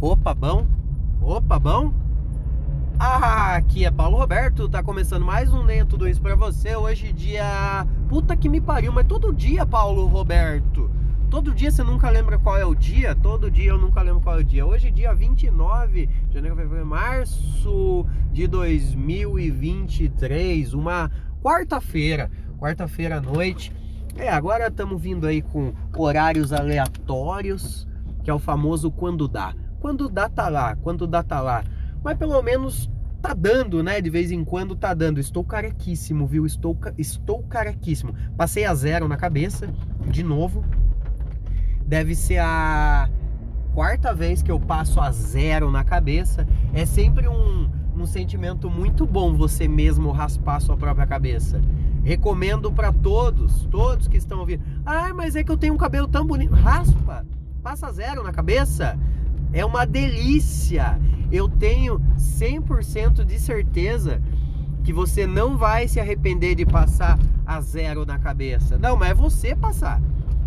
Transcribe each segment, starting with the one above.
Opa, bom? Opa, bom? Ah, aqui é Paulo Roberto, tá começando mais um Nem Tudo Isso pra você. Hoje dia... Puta que me pariu, mas todo dia, Paulo Roberto. Todo dia você nunca lembra qual é o dia? Todo dia eu nunca lembro qual é o dia. Hoje dia 29 de janeiro, fevereiro, março de 2023, uma quarta-feira, quarta-feira à noite. É, agora estamos vindo aí com horários aleatórios, que é o famoso quando dá. Quando dá, tá lá. Quando dá, tá lá. Mas pelo menos tá dando, né? De vez em quando tá dando. Estou carequíssimo, viu? Estou, estou carequíssimo. Passei a zero na cabeça, de novo. Deve ser a quarta vez que eu passo a zero na cabeça. É sempre um, um sentimento muito bom você mesmo raspar sua própria cabeça. Recomendo para todos, todos que estão ouvindo. Ah, mas é que eu tenho um cabelo tão bonito. Raspa, passa zero na cabeça. É uma delícia. Eu tenho 100% de certeza que você não vai se arrepender de passar a zero na cabeça. Não, mas é você passar.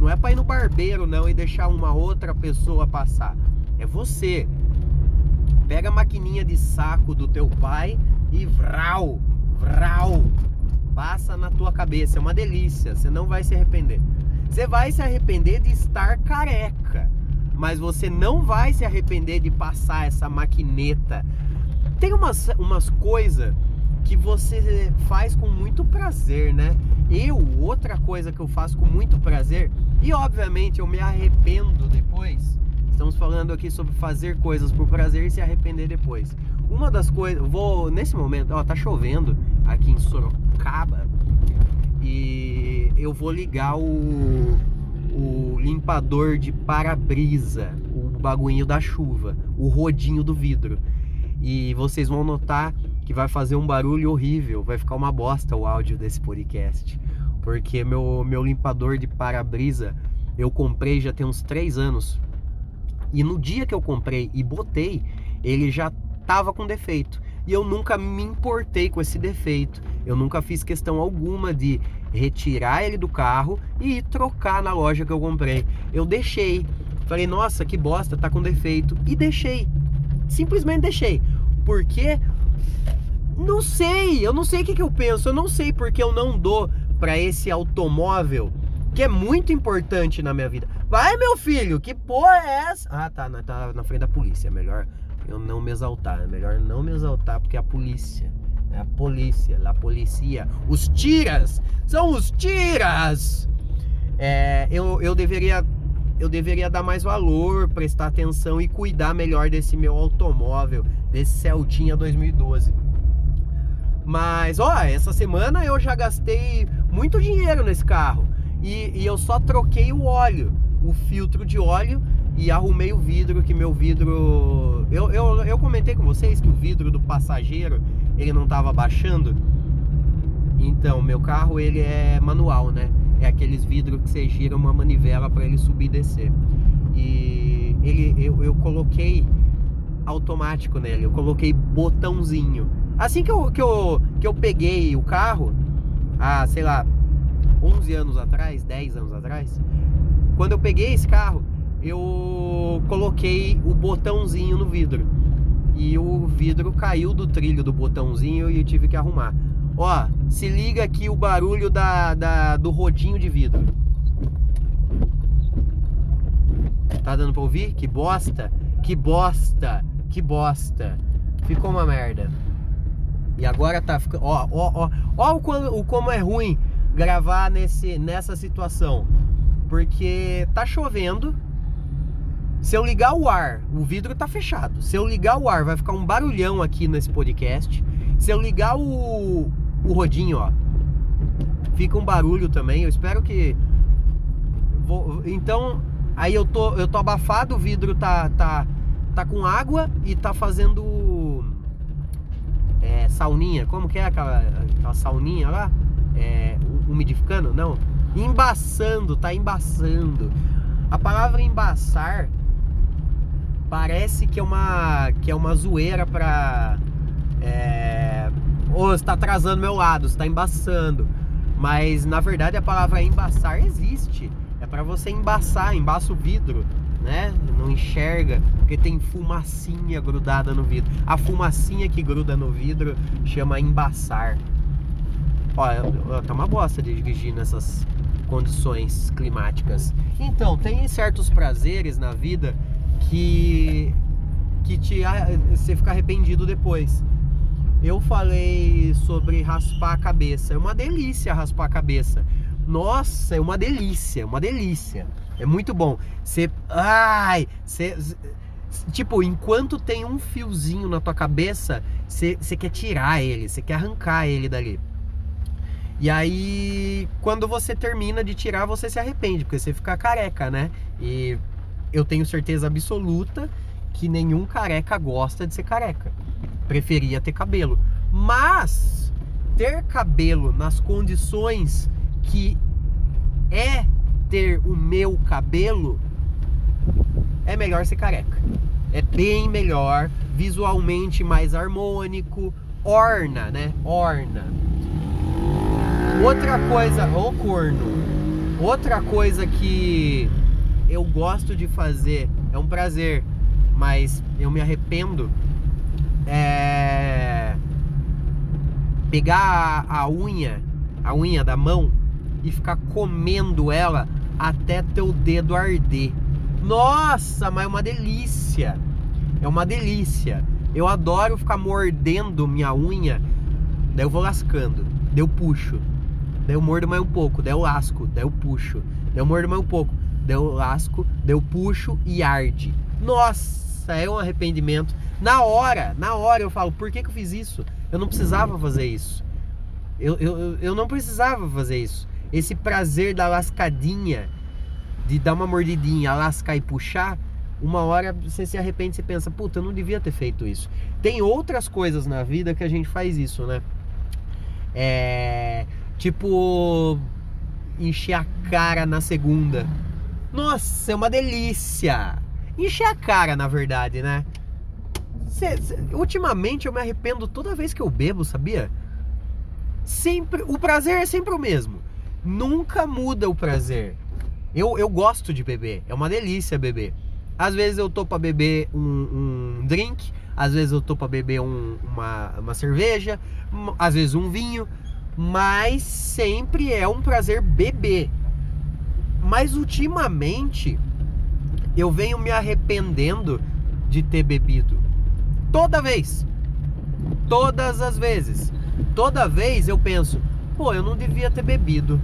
Não é para ir no barbeiro não e deixar uma outra pessoa passar. É você. Pega a maquininha de saco do teu pai e vral, vral, passa na tua cabeça. É uma delícia. Você não vai se arrepender. Você vai se arrepender de estar careca mas você não vai se arrepender de passar essa maquineta. Tem umas, umas coisas que você faz com muito prazer, né? Eu, outra coisa que eu faço com muito prazer, e obviamente eu me arrependo depois. Estamos falando aqui sobre fazer coisas por prazer e se arrepender depois. Uma das coisas, vou nesse momento, ó, tá chovendo aqui em Sorocaba e eu vou ligar o o limpador de para-brisa, o bagulhinho da chuva, o rodinho do vidro. E vocês vão notar que vai fazer um barulho horrível, vai ficar uma bosta o áudio desse podcast. Porque meu, meu limpador de para-brisa eu comprei já tem uns 3 anos. E no dia que eu comprei e botei, ele já tava com defeito. E eu nunca me importei com esse defeito. Eu nunca fiz questão alguma de retirar ele do carro e ir trocar na loja que eu comprei. Eu deixei. Falei, nossa, que bosta, tá com defeito. E deixei. Simplesmente deixei. Porque não sei, eu não sei o que, que eu penso, eu não sei porque eu não dou para esse automóvel que é muito importante na minha vida. Vai, meu filho, que porra é essa? Ah, tá, tá na frente da polícia, é melhor eu não me exaltar. É melhor não me exaltar porque é a polícia. É a polícia, a polícia. Os tiras! São os tiras! É, eu, eu deveria eu deveria dar mais valor, prestar atenção e cuidar melhor desse meu automóvel, desse Celtinha 2012. Mas, ó, essa semana eu já gastei muito dinheiro nesse carro. E, e eu só troquei o óleo, o filtro de óleo e arrumei o vidro, que meu vidro. Eu, eu, eu comentei com vocês que o vidro do passageiro ele não estava baixando. Então, meu carro ele é manual, né? É aqueles vidros que você gira uma manivela para ele subir e descer. E ele, eu, eu coloquei automático nele, eu coloquei botãozinho. Assim que eu, que eu, que eu peguei o carro, há, sei lá, 11 anos atrás, 10 anos atrás, quando eu peguei esse carro, eu coloquei o botãozinho no vidro. E o vidro caiu do trilho do botãozinho e eu tive que arrumar. Ó, se liga aqui o barulho da, da, do rodinho de vidro. Tá dando pra ouvir? Que bosta! Que bosta! Que bosta! Ficou uma merda. E agora tá ficando. Ó, ó, ó. Ó o como, o como é ruim gravar nesse, nessa situação. Porque tá chovendo se eu ligar o ar, o vidro tá fechado. Se eu ligar o ar, vai ficar um barulhão aqui nesse podcast. Se eu ligar o, o rodinho, ó, fica um barulho também. Eu espero que. Vou... Então, aí eu tô, eu tô abafado, o vidro tá, tá, tá com água e tá fazendo. É, sauninha. Como que é aquela, aquela sauninha lá? É, umidificando? Não. Embaçando, tá embaçando. A palavra embaçar parece que é uma que é uma zoeira para é, oh, você tá atrasando meu lado, você tá embaçando. Mas na verdade a palavra embaçar existe. É para você embaçar, embaça o vidro. né? Não enxerga porque tem fumacinha grudada no vidro. A fumacinha que gruda no vidro chama embaçar. Olha, tá uma bosta de dirigir nessas condições climáticas. Então, tem certos prazeres na vida que que te você fica arrependido depois. Eu falei sobre raspar a cabeça. É uma delícia raspar a cabeça. Nossa, é uma delícia, uma delícia. É muito bom. Você. Ai! Você. Tipo, enquanto tem um fiozinho na tua cabeça, você, você quer tirar ele, você quer arrancar ele dali. E aí, quando você termina de tirar, você se arrepende, porque você fica careca, né? E eu tenho certeza absoluta que nenhum careca gosta de ser careca. Preferia ter cabelo. Mas ter cabelo nas condições que é ter o meu cabelo, é melhor ser careca. É bem melhor, visualmente mais harmônico, orna, né? Orna. Outra coisa, ô corno. Outra coisa que eu gosto de fazer, é um prazer, mas eu me arrependo é pegar a, a unha, a unha da mão e ficar comendo ela até teu dedo arder. Nossa, mas é uma delícia. É uma delícia. Eu adoro ficar mordendo minha unha. Daí eu vou lascando. Daí eu puxo. Daí eu mordo mais um pouco. Daí eu lasco. Daí eu puxo. Daí eu mordo mais um pouco. Daí eu lasco. Daí eu puxo e arde. Nossa, é um arrependimento. Na hora, na hora eu falo, por que, que eu fiz isso? Eu não precisava fazer isso. Eu, eu, eu não precisava fazer isso esse prazer da lascadinha, de dar uma mordidinha, lascar e puxar, uma hora você se arrepende, você pensa, puta, eu não devia ter feito isso. Tem outras coisas na vida que a gente faz isso, né? É. Tipo. Encher a cara na segunda. Nossa, é uma delícia! Encher a cara, na verdade, né? Cê, cê, ultimamente eu me arrependo toda vez que eu bebo, sabia? Sempre. O prazer é sempre o mesmo nunca muda o prazer. Eu, eu gosto de beber, é uma delícia beber. Às vezes eu tô para beber um, um, drink, às vezes eu tô para beber um, uma, uma cerveja, às vezes um vinho, mas sempre é um prazer beber. Mas ultimamente eu venho me arrependendo de ter bebido. Toda vez. Todas as vezes. Toda vez eu penso, pô, eu não devia ter bebido.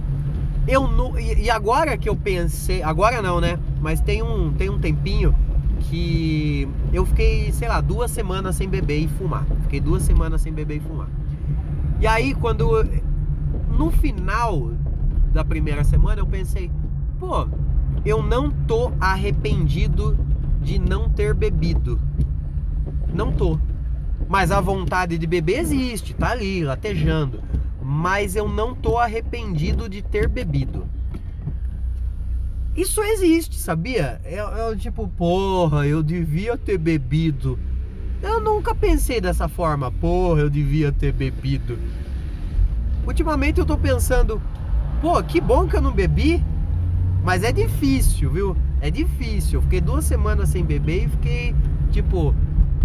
Eu não, e agora que eu pensei, agora não, né? Mas tem um, tem um tempinho que eu fiquei, sei lá, duas semanas sem beber e fumar. Fiquei duas semanas sem beber e fumar. E aí, quando. No final da primeira semana, eu pensei, pô, eu não tô arrependido de não ter bebido. Não tô. Mas a vontade de beber existe, tá ali, latejando mas eu não tô arrependido de ter bebido. Isso existe, sabia? É, é tipo, porra, eu devia ter bebido. Eu nunca pensei dessa forma, porra, eu devia ter bebido. Ultimamente eu tô pensando, pô, que bom que eu não bebi, mas é difícil, viu? É difícil. Eu fiquei duas semanas sem beber e fiquei tipo,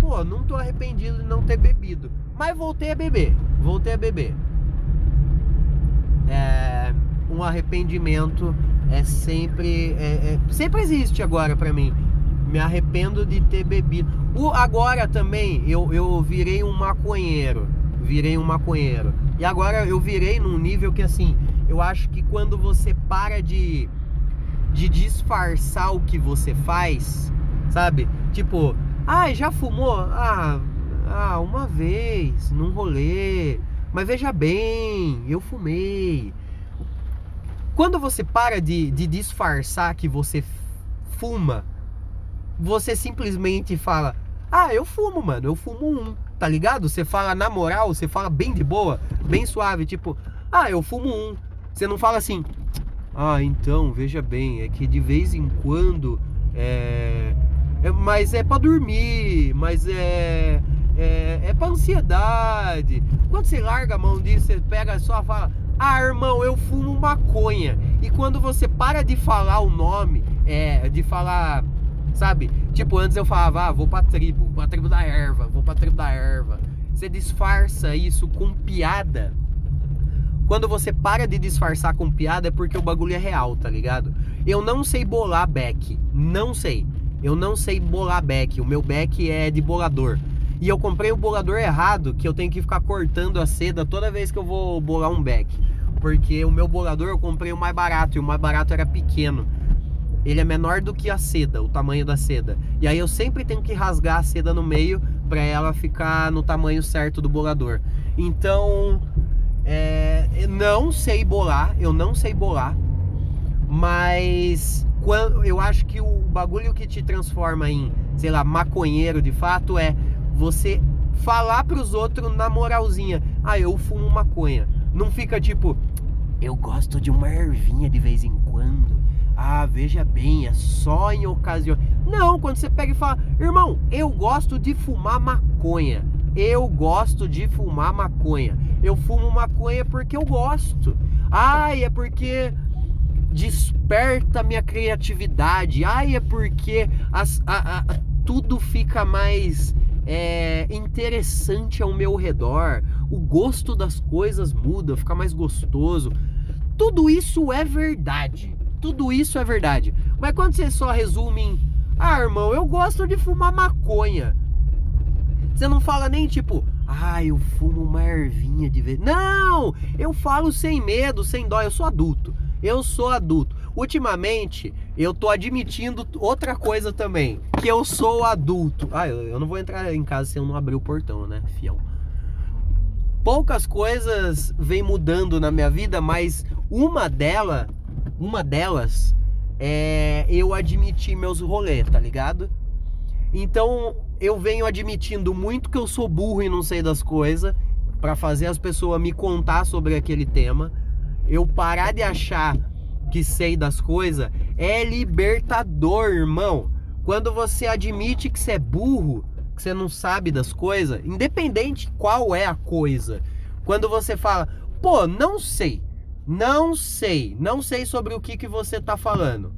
pô, não tô arrependido de não ter bebido. Mas voltei a beber, voltei a beber é, um arrependimento é sempre é, é, sempre existe agora para mim me arrependo de ter bebido o, agora também eu, eu virei um maconheiro virei um maconheiro e agora eu virei num nível que assim eu acho que quando você para de de disfarçar o que você faz sabe tipo ah já fumou ah, ah uma vez num rolê mas veja bem, eu fumei. Quando você para de, de disfarçar que você fuma, você simplesmente fala: Ah, eu fumo, mano, eu fumo um, tá ligado? Você fala na moral, você fala bem de boa, bem suave, tipo: Ah, eu fumo um. Você não fala assim: Ah, então, veja bem, é que de vez em quando é. é mas é para dormir, mas é é, é pra ansiedade. Quando você larga a mão disso, você pega só e fala: Ah, irmão, eu fumo maconha. E quando você para de falar o nome, é, de falar sabe? Tipo, antes eu falava, ah, vou pra tribo, pra tribo da erva, vou pra tribo da erva. Você disfarça isso com piada. Quando você para de disfarçar com piada é porque o bagulho é real, tá ligado? Eu não sei bolar back, não sei. Eu não sei bolar back, o meu back é de bolador. E eu comprei o bolador errado, que eu tenho que ficar cortando a seda toda vez que eu vou bolar um back. Porque o meu bolador eu comprei o mais barato e o mais barato era pequeno. Ele é menor do que a seda, o tamanho da seda. E aí eu sempre tenho que rasgar a seda no meio para ela ficar no tamanho certo do bolador. Então, é, não sei bolar, eu não sei bolar, mas quando, eu acho que o bagulho que te transforma em, sei lá, maconheiro de fato é você falar pros outros na moralzinha. Ah, eu fumo maconha. Não fica tipo, eu gosto de uma ervinha de vez em quando. Ah, veja bem, é só em ocasião. Não, quando você pega e fala, irmão, eu gosto de fumar maconha. Eu gosto de fumar maconha. Eu fumo maconha porque eu gosto. Ai, é porque desperta minha criatividade. Ai, é porque as, a, a, tudo fica mais é, interessante ao meu redor, o gosto das coisas muda, fica mais gostoso. Tudo isso é verdade. Tudo isso é verdade. Mas quando você só resume em, ah, irmão, eu gosto de fumar maconha. Você não fala nem tipo, ah, eu fumo uma ervinha de vez. Não! Eu falo sem medo, sem dó. Eu sou adulto. Eu sou adulto. Ultimamente, eu tô admitindo outra coisa também, que eu sou adulto. Ah, eu, não vou entrar em casa se eu não abrir o portão, né, fiel? Poucas coisas vêm mudando na minha vida, mas uma dela, uma delas é eu admitir meus rolês, tá ligado? Então, eu venho admitindo muito que eu sou burro e não sei das coisas, para fazer as pessoas me contar sobre aquele tema. Eu parar de achar que sei das coisas é libertador, irmão. Quando você admite que você é burro, que você não sabe das coisas, independente qual é a coisa. Quando você fala, pô, não sei, não sei, não sei sobre o que, que você tá falando.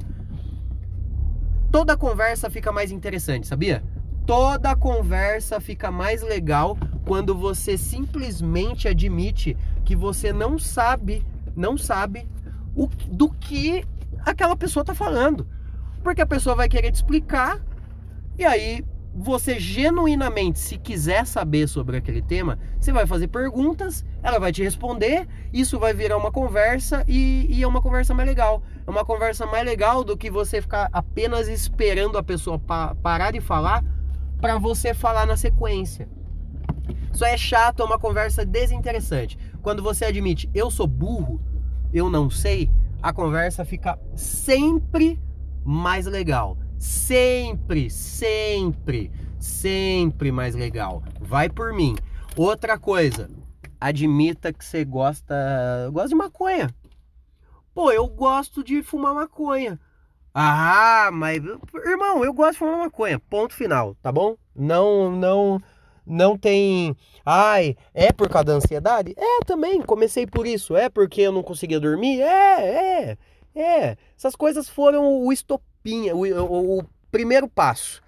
Toda conversa fica mais interessante, sabia? Toda conversa fica mais legal quando você simplesmente admite que você não sabe, não sabe o, do que aquela pessoa está falando. Porque a pessoa vai querer te explicar, e aí você genuinamente, se quiser saber sobre aquele tema, você vai fazer perguntas, ela vai te responder, isso vai virar uma conversa e, e, é uma conversa mais legal. É uma conversa mais legal do que você ficar apenas esperando a pessoa pa parar de falar para você falar na sequência. Isso é chato, é uma conversa desinteressante. Quando você admite, eu sou burro, eu não sei, a conversa fica sempre mais legal. Sempre, sempre, sempre mais legal. Vai por mim. Outra coisa, admita que você gosta, gosta de maconha. Pô, eu gosto de fumar maconha. Ah, mas irmão, eu gosto de fumar maconha. Ponto final, tá bom? Não, não não tem. Ai, é por causa da ansiedade? É também, comecei por isso. É porque eu não conseguia dormir? É, é, é. Essas coisas foram o estopinha, o, o, o primeiro passo.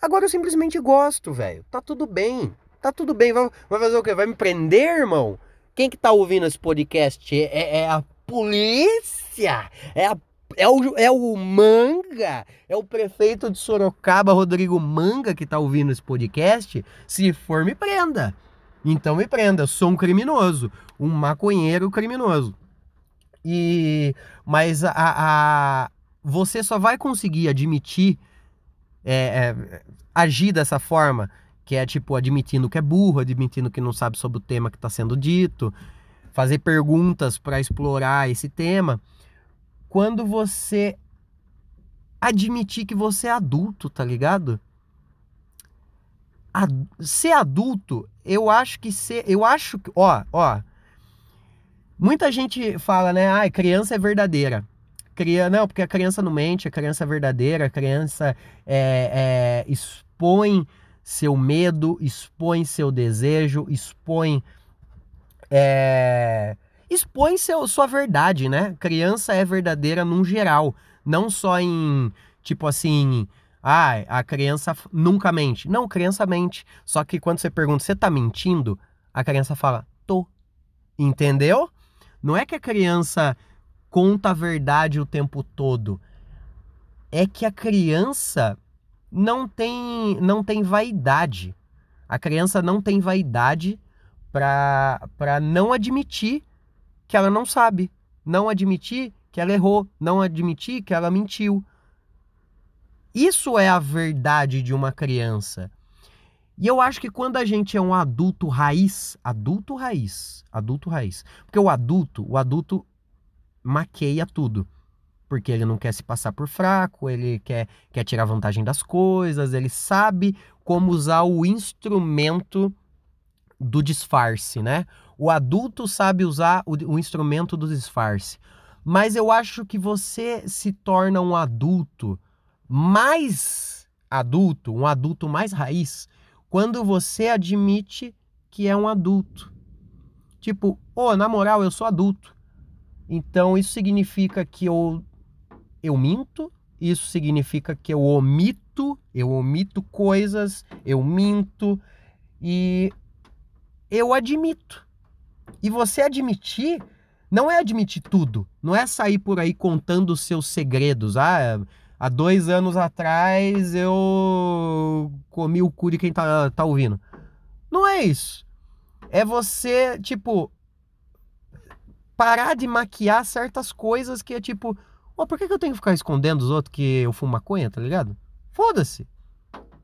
Agora eu simplesmente gosto, velho. Tá tudo bem. Tá tudo bem. Vai, vai, fazer o quê? Vai me prender, irmão? Quem que tá ouvindo esse podcast é, é, é a polícia. É a é o, é o Manga, é o prefeito de Sorocaba, Rodrigo Manga, que tá ouvindo esse podcast. Se for, me prenda. Então me prenda. Sou um criminoso, um maconheiro criminoso. E mas a, a você só vai conseguir admitir é, é, agir dessa forma, que é tipo admitindo que é burro, admitindo que não sabe sobre o tema que está sendo dito, fazer perguntas para explorar esse tema quando você admitir que você é adulto, tá ligado? Ad ser adulto, eu acho que ser, eu acho que, ó, ó, muita gente fala, né, ah, criança é verdadeira. Criança, não, porque a criança não mente, a criança é verdadeira, a criança é, é, expõe seu medo, expõe seu desejo, expõe é, expõe seu, sua verdade, né? Criança é verdadeira num geral, não só em, tipo assim, Ah, a criança nunca mente. Não, criança mente. Só que quando você pergunta, você tá mentindo? A criança fala, tô. Entendeu? Não é que a criança conta a verdade o tempo todo. É que a criança não tem, não tem vaidade. A criança não tem vaidade para não admitir que ela não sabe, não admitir que ela errou, não admitir que ela mentiu. Isso é a verdade de uma criança. E eu acho que quando a gente é um adulto raiz, adulto raiz, adulto raiz, porque o adulto, o adulto maqueia tudo. Porque ele não quer se passar por fraco, ele quer, quer tirar vantagem das coisas, ele sabe como usar o instrumento do disfarce, né? O adulto sabe usar o, o instrumento do disfarce. Mas eu acho que você se torna um adulto mais adulto, um adulto mais raiz, quando você admite que é um adulto. Tipo, ô, oh, na moral, eu sou adulto. Então isso significa que eu eu minto, isso significa que eu omito, eu omito coisas, eu minto e eu admito. E você admitir não é admitir tudo, não é sair por aí contando os seus segredos. Ah, há dois anos atrás eu comi o cu de quem tá, tá ouvindo. Não é isso. É você, tipo, parar de maquiar certas coisas que é tipo, oh, por que, que eu tenho que ficar escondendo os outros que eu fumo maconha, tá ligado? Foda-se.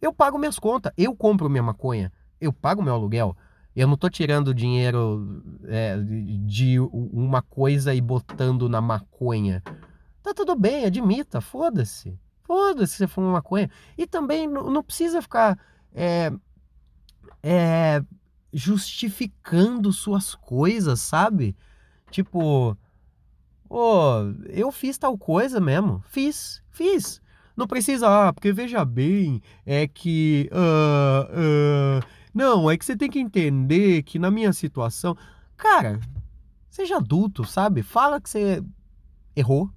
Eu pago minhas contas, eu compro minha maconha, eu pago meu aluguel. Eu não tô tirando dinheiro é, de uma coisa e botando na maconha. Tá tudo bem, admita, foda-se. Foda-se você fuma maconha. E também não, não precisa ficar é, é, justificando suas coisas, sabe? Tipo, oh, eu fiz tal coisa mesmo. Fiz, fiz. Não precisa, ah, porque veja bem, é que. Uh, uh, não, é que você tem que entender que na minha situação. Cara, seja adulto, sabe? Fala que você errou.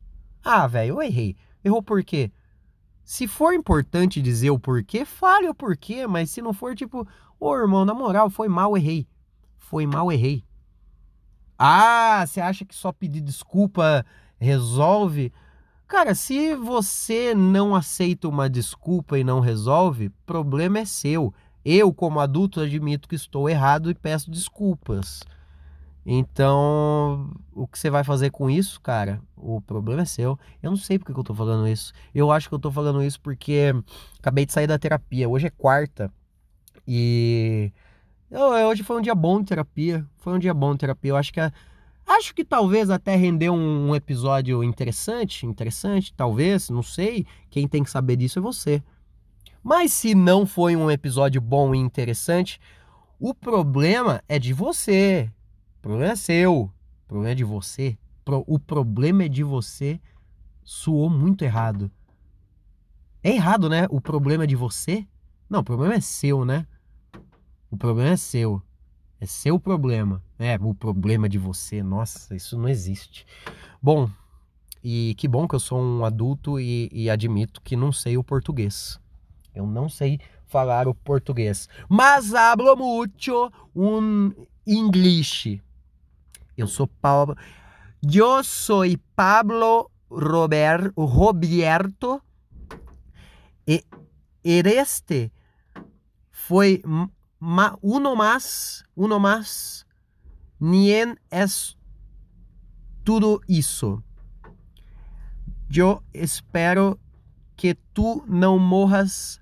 Ah, velho, eu errei. Errou por quê? Se for importante dizer o porquê, fale o porquê, mas se não for tipo, ô irmão, na moral, foi mal, errei. Foi mal, errei. Ah, você acha que só pedir desculpa resolve? Cara, se você não aceita uma desculpa e não resolve, problema é seu. Eu, como adulto, admito que estou errado e peço desculpas. Então, o que você vai fazer com isso, cara? O problema é seu. Eu não sei porque que eu tô falando isso. Eu acho que eu tô falando isso porque acabei de sair da terapia. Hoje é quarta. E Hoje foi um dia bom de terapia. Foi um dia bom de terapia. Eu acho que acho que talvez até rendeu um episódio interessante, interessante, talvez, não sei. Quem tem que saber disso é você. Mas se não foi um episódio bom e interessante, o problema é de você. O problema é seu. O problema é de você. O problema é de você. Soou muito errado. É errado, né? O problema é de você? Não, o problema é seu, né? O problema é seu. É seu problema. É, o problema de você. Nossa, isso não existe. Bom, e que bom que eu sou um adulto e, e admito que não sei o português. Eu não sei falar o português. Mas hablo mucho um inglês. Eu sou Pablo. Eu sou Pablo Robert, Roberto. E este foi ma, uno más, uno más, nien es tudo isso. Eu espero que tu não morras